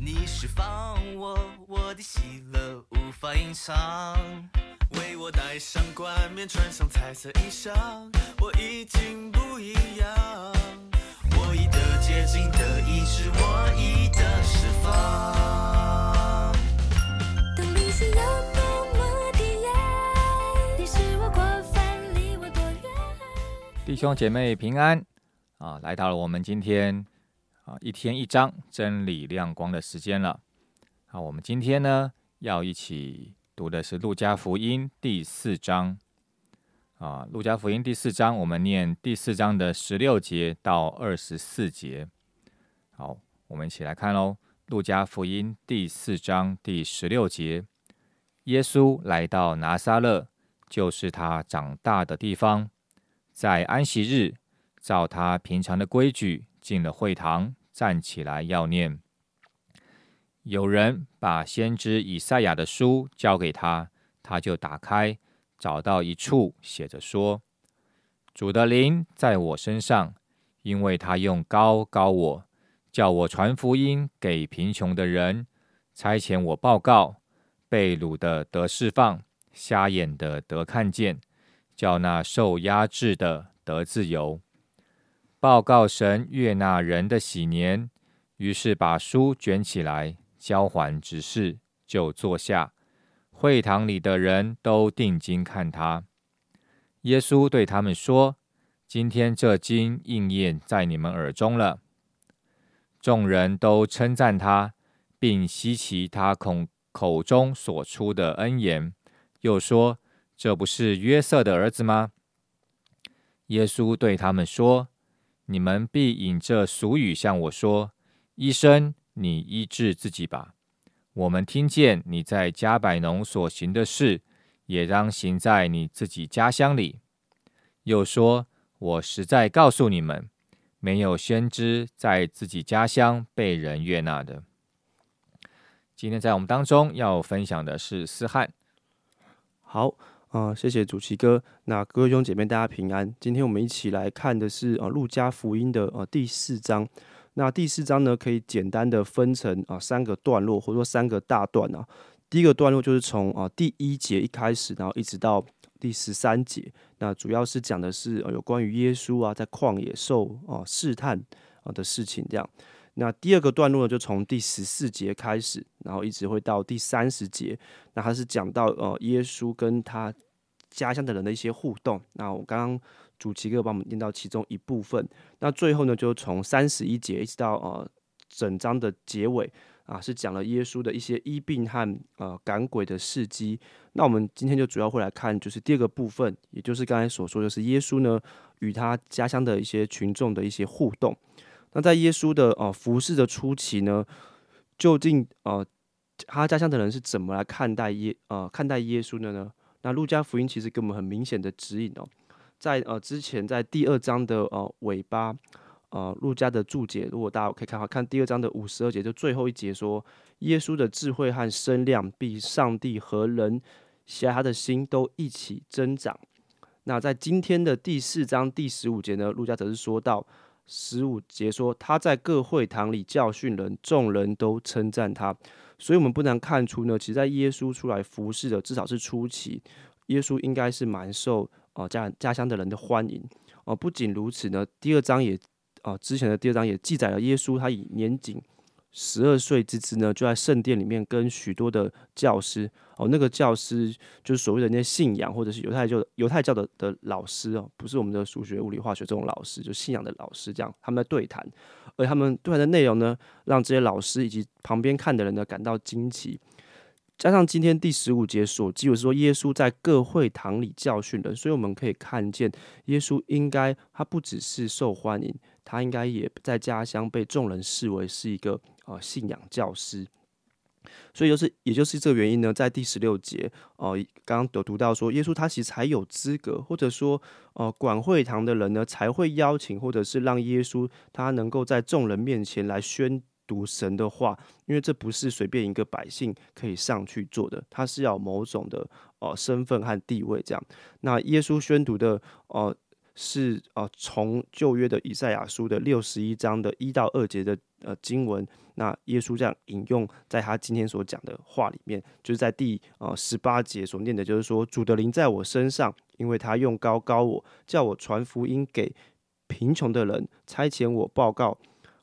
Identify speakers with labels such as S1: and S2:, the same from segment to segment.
S1: 你释放我，我的喜乐无法隐藏。为我戴上冠冕，穿上彩色衣裳，我已经不一样。我已得洁净的医治，我已得释放。
S2: 当你是有多么的爱，你是我过分，离我多远？
S3: 弟兄姐妹平安啊！来到了我们今天啊一天一章真理亮光的时间了。好，我们今天呢要一起读的是路加福音第四章啊。路加福音第四章，我们念第四章的十六节到二十四节。好，我们一起来看喽。路加福音第四章第十六节，耶稣来到拿撒勒，就是他长大的地方。在安息日，照他平常的规矩，进了会堂，站起来要念。有人把先知以赛亚的书交给他，他就打开，找到一处写着说：“主的灵在我身上，因为他用高高我，叫我传福音给贫穷的人，差遣我报告被掳的得释放，瞎眼的得看见。”叫那受压制的得自由，报告神悦纳人的喜年。于是把书卷起来，交还执事，就坐下。会堂里的人都定睛看他。耶稣对他们说：“今天这经应验在你们耳中了。”众人都称赞他，并稀奇他口口中所出的恩言，又说。这不是约瑟的儿子吗？耶稣对他们说：“你们必引这俗语向我说：‘医生，你医治自己吧。’我们听见你在加百农所行的事，也当行在你自己家乡里。又说：‘我实在告诉你们，没有先知在自己家乡被人悦纳的。’今天在我们当中要分享的是思翰。
S4: 好。啊，谢谢主席哥。那各位兄姐妹，大家平安。今天我们一起来看的是啊，路加福音的呃第四章。那第四章呢，可以简单的分成啊三个段落，或者说三个大段啊。第一个段落就是从啊第一节一开始，然后一直到第十三节。那主要是讲的是有关于耶稣啊在旷野受啊试探啊的事情这样。那第二个段落呢，就从第十四节开始，然后一直会到第三十节。那它是讲到呃，耶稣跟他家乡的人的一些互动。那我刚刚主持哥帮我们念到其中一部分。那最后呢，就从三十一节一直到呃整章的结尾啊，是讲了耶稣的一些医病和呃赶鬼的事迹。那我们今天就主要会来看，就是第二个部分，也就是刚才所说，就是耶稣呢与他家乡的一些群众的一些互动。那在耶稣的呃服侍的初期呢，究竟呃他家乡的人是怎么来看待耶呃看待耶稣的呢？那路加福音其实给我们很明显的指引哦，在呃之前在第二章的呃尾巴呃路加的注解，如果大家可以看好看第二章的五十二节，就最后一节说，耶稣的智慧和声量比上帝和人喜爱他的心都一起增长。那在今天的第四章第十五节呢，路加则是说到。十五节说，他在各会堂里教训人，众人都称赞他。所以，我们不难看出呢，其实，在耶稣出来服侍的，至少是初期，耶稣应该是蛮受啊家家乡的人的欢迎。哦，不仅如此呢，第二章也啊之前的第二章也记载了耶稣他以年仅十二岁之子呢，就在圣殿里面跟许多的教师哦，那个教师就是所谓的那些信仰或者是犹太教犹太教的的老师哦，不是我们的数学、物理、化学这种老师，就信仰的老师这样，他们在对谈，而他们对谈的内容呢，让这些老师以及旁边看的人呢感到惊奇。加上今天第十五节所记，是说耶稣在各会堂里教训人，所以我们可以看见耶稣应该他不只是受欢迎，他应该也在家乡被众人视为是一个。啊，信仰教师，所以就是，也就是这个原因呢，在第十六节，哦，刚刚有读到说，耶稣他其实才有资格，或者说，呃，管会堂的人呢，才会邀请，或者是让耶稣他能够在众人面前来宣读神的话，因为这不是随便一个百姓可以上去做的，他是要某种的呃身份和地位这样。那耶稣宣读的，呃。是呃从旧约的以赛亚书的六十一章的一到二节的呃经文，那耶稣这样引用在他今天所讲的话里面，就是在第呃十八节所念的，就是说主的灵在我身上，因为他用高高我，叫我传福音给贫穷的人，差遣我报告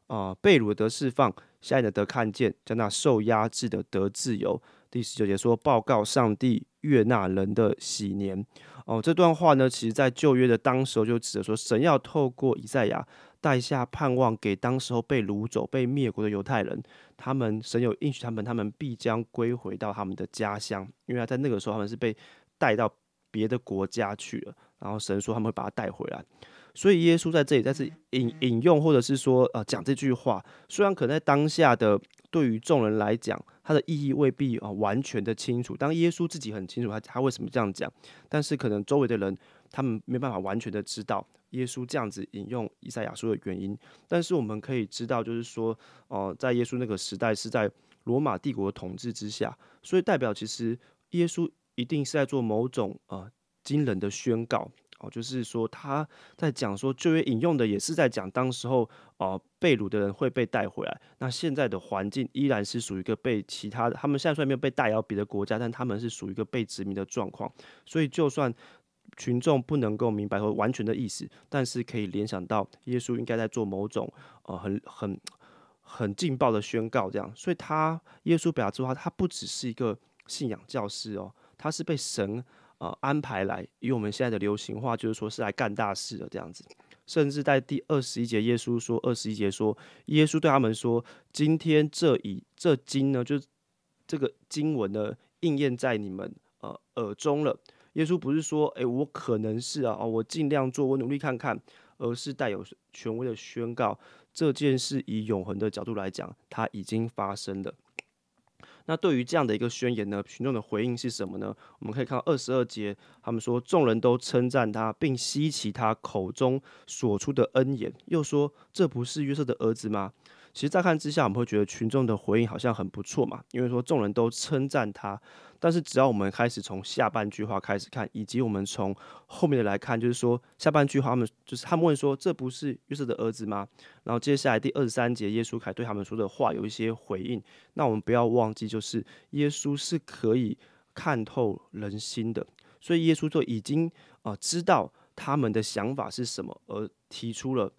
S4: 啊、被掳的得释放，瞎眼的得看见，叫那受压制的得自由。第十九节说报告上帝悦纳人的喜年。哦，这段话呢，其实在旧约的当时候就指的说，神要透过以赛亚带下盼望给当时候被掳走、被灭国的犹太人，他们神有应许他们，他们必将归回到他们的家乡，因为他在那个时候他们是被带到别的国家去了，然后神说他们会把他带回来。所以耶稣在这里再次引引用，或者是说呃讲这句话，虽然可能在当下的对于众人来讲，它的意义未必啊、完全的清楚。当耶稣自己很清楚他他为什么这样讲，但是可能周围的人他们没办法完全的知道耶稣这样子引用以赛亚书的原因。但是我们可以知道，就是说，哦、在耶稣那个时代是在罗马帝国的统治之下，所以代表其实耶稣一定是在做某种呃惊人的宣告。哦，就是说他在讲说旧约引用的也是在讲当时候呃被掳的人会被带回来，那现在的环境依然是属于一个被其他的，他们现在虽然没有被带到别的国家，但他们是属于一个被殖民的状况，所以就算群众不能够明白或完全的意思，但是可以联想到耶稣应该在做某种呃很很很劲爆的宣告，这样，所以他耶稣表达出他他不只是一个信仰教师哦，他是被神呃安排来，以我们现在的流行话就是说是来干大事的这样子。甚至在第二十一节，耶稣说，二十一节说，耶稣对他们说：“今天这以这经呢，就是这个经文呢，应验在你们呃耳中了。”耶稣不是说，诶，我可能是啊，哦，我尽量做，我努力看看，而是带有权威的宣告，这件事以永恒的角度来讲，它已经发生了。那对于这样的一个宣言呢，群众的回应是什么呢？我们可以看到二十二节，他们说众人都称赞他，并吸奇他口中所出的恩言，又说这不是约瑟的儿子吗？其实乍看之下，我们会觉得群众的回应好像很不错嘛，因为说众人都称赞他。但是只要我们开始从下半句话开始看，以及我们从后面的来看，就是说下半句话，他们就是他们问说这不是约瑟的儿子吗？然后接下来第二十三节，耶稣凯对他们说的话有一些回应。那我们不要忘记，就是耶稣是可以看透人心的，所以耶稣就已经啊、知道他们的想法是什么，而提出了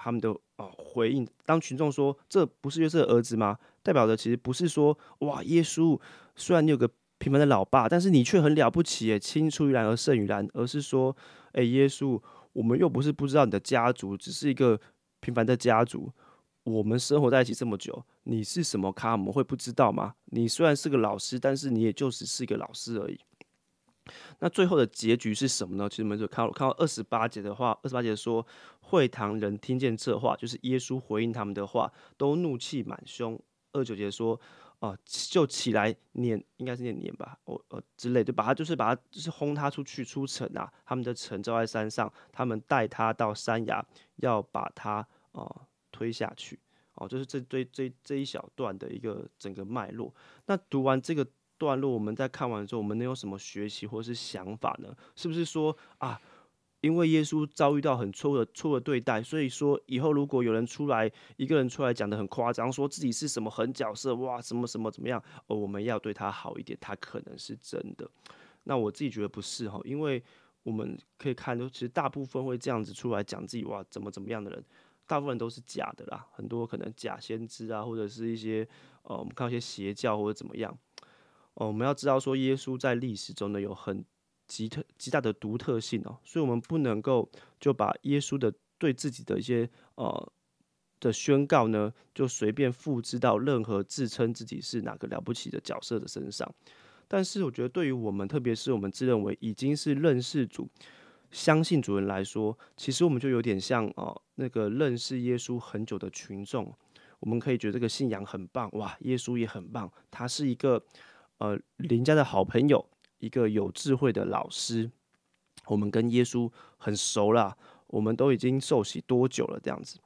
S4: 他们的啊、回应。当群众说这不是约瑟的儿子吗？代表的其实不是说哇，耶稣虽然你有个平凡的老爸，但是你却很了不起耶，青出于蓝而胜于蓝，而是说，哎、耶稣，我们又不是不知道你的家族，只是一个平凡的家族。我们生活在一起这么久，你是什么咖？我们会不知道吗？你虽然是个老师，但是你也就只是一个老师而已。那最后的结局是什么呢？其实我们就看到看到二十八节的话，二十八节说，会堂人听见这话，就是耶稣回应他们的话，都怒气满胸。二九节说，哦、就起来撵，应该是念撵吧，我呃之类，就把他就是把他就是轰他出去出城啊，他们的城罩在山上，他们带他到山崖，要把他哦、推下去。哦，就是这这这这一小段的一个整个脉络。那读完这个段落，我们在看完之后，我们能有什么学习或是想法呢？是不是说啊，因为耶稣遭遇到很错的错的对待，所以说以后如果有人出来，一个人出来讲的很夸张，说自己是什么狠角色，哇，什么什么怎么样，哦，我们要对他好一点，他可能是真的。那我自己觉得不是哈，因为我们可以看到，其实大部分会这样子出来讲自己哇怎么怎么样的人，大部分都是假的啦，很多可能假先知啊，或者是一些呃，我们看到一些邪教或者怎么样。哦，我们要知道说，耶稣在历史中呢有很极特极大的独特性哦，所以我们不能够就把耶稣的对自己的一些呃的宣告呢，就随便复制到任何自称自己是哪个了不起的角色的身上。但是我觉得，对于我们，特别是我们自认为已经是认识主、相信主人来说，其实我们就有点像哦、那个认识耶稣很久的群众，我们可以觉得这个信仰很棒，哇，耶稣也很棒，他是一个呃邻家的好朋友，一个有智慧的老师，我们跟耶稣很熟啦，我们都已经受洗多久了这样子。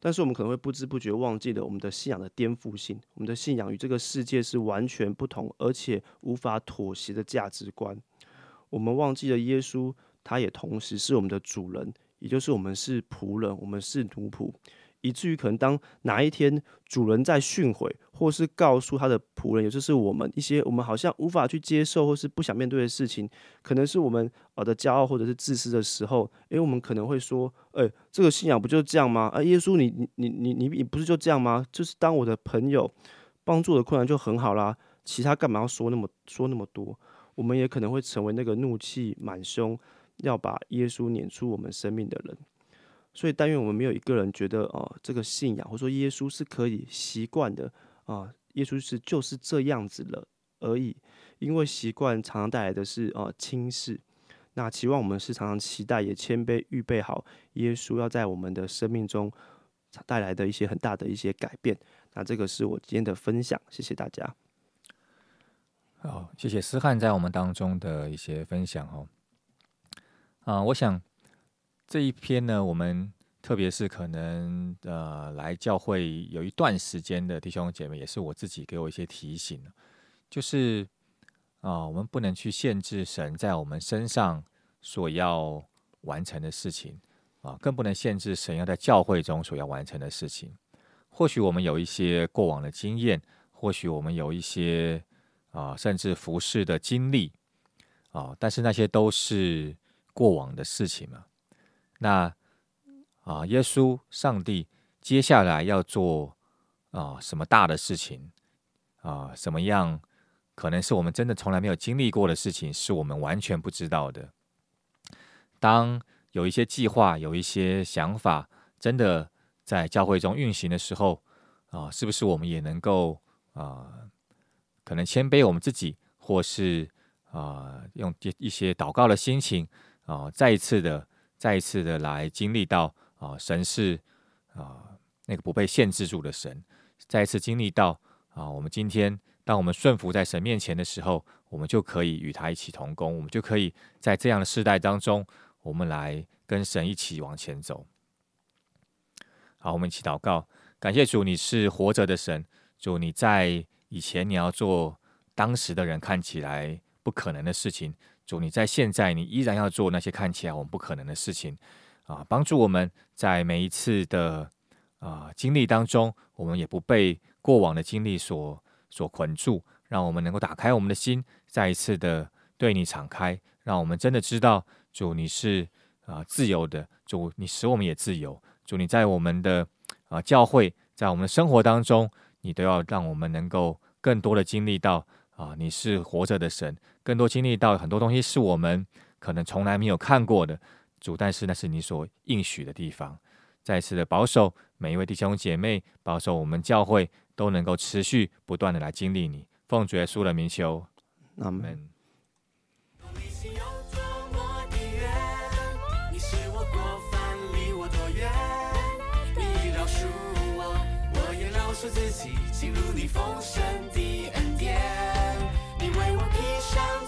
S4: 但是我们可能会不知不觉忘记了我们的信仰的颠覆性，我们的信仰与这个世界是完全不同，而且无法妥协的价值观。我们忘记了耶稣，他也同时是我们的主人，也就是我们是仆人，我们是奴仆，以至于可能当哪一天主人在训诲，或是告诉他的仆人，也就是我们一些我们好像无法去接受或是不想面对的事情，可能是我们呃的骄傲或者是自私的时候，诶，我们可能会说，诶，这个信仰不就这样吗？啊，耶稣你你你你你你不是就这样吗？就是当我的朋友帮助的困难就很好啦，其他干嘛要说那么说那么多？我们也可能会成为那个怒气满胸，要把耶稣撵出我们生命的人。所以，但愿我们没有一个人觉得，哦，这个信仰或者说耶稣是可以习惯的啊，耶稣是就是这样子了而已。因为习惯常常带来的是呃轻视。那期望我们是常常期待也谦卑预备好耶稣要在我们的生命中带来的一些很大的一些改变。那这个是我今天的分享，谢谢大家。
S3: 好，谢谢思翰在我们当中的一些分享哦。啊，我想这一篇呢，我们特别是可能呃来教会有一段时间的弟兄姐妹，也是我自己给我一些提醒，就是啊，我们不能去限制神在我们身上所要完成的事情啊，更不能限制神要在教会中所要完成的事情。或许我们有一些过往的经验，或许我们有一些。啊，甚至服侍的经历啊，但是那些都是过往的事情嘛。那啊，耶稣、上帝接下来要做啊什么大的事情啊？什么样可能是我们真的从来没有经历过的事情，是我们完全不知道的。当有一些计划、有一些想法真的在教会中运行的时候啊，是不是我们也能够啊？可能谦卑我们自己，或是啊，用一些祷告的心情啊，再一次的、再一次的来经历到啊，神是啊那个不被限制住的神，再一次经历到啊，我们今天当我们顺服在神面前的时候，我们就可以与他一起同工，我们就可以在这样的世代当中，我们来跟神一起往前走。好，我们一起祷告，感谢主，你是活着的神，主你在。以前你要做当时的人看起来不可能的事情，主你在现在你依然要做那些看起来我们不可能的事情啊！帮助我们在每一次的啊经历当中，我们也不被过往的经历所所捆住，让我们能够打开我们的心，再一次的对你敞开，让我们真的知道主你是啊自由的，主你使我们也自由，主你在我们的啊教会，在我们的生活当中，你都要让我们能够。更多的经历到啊，你是活着的神，更多经历到很多东西是我们可能从来没有看过的主，但是那是你所应许的地方。再次的保守每一位弟兄姐妹，保守我们教会都能够持续不断的来经历你。奉主耶稣的名求，
S4: 阿门。
S1: 自己进入你丰盛的。上。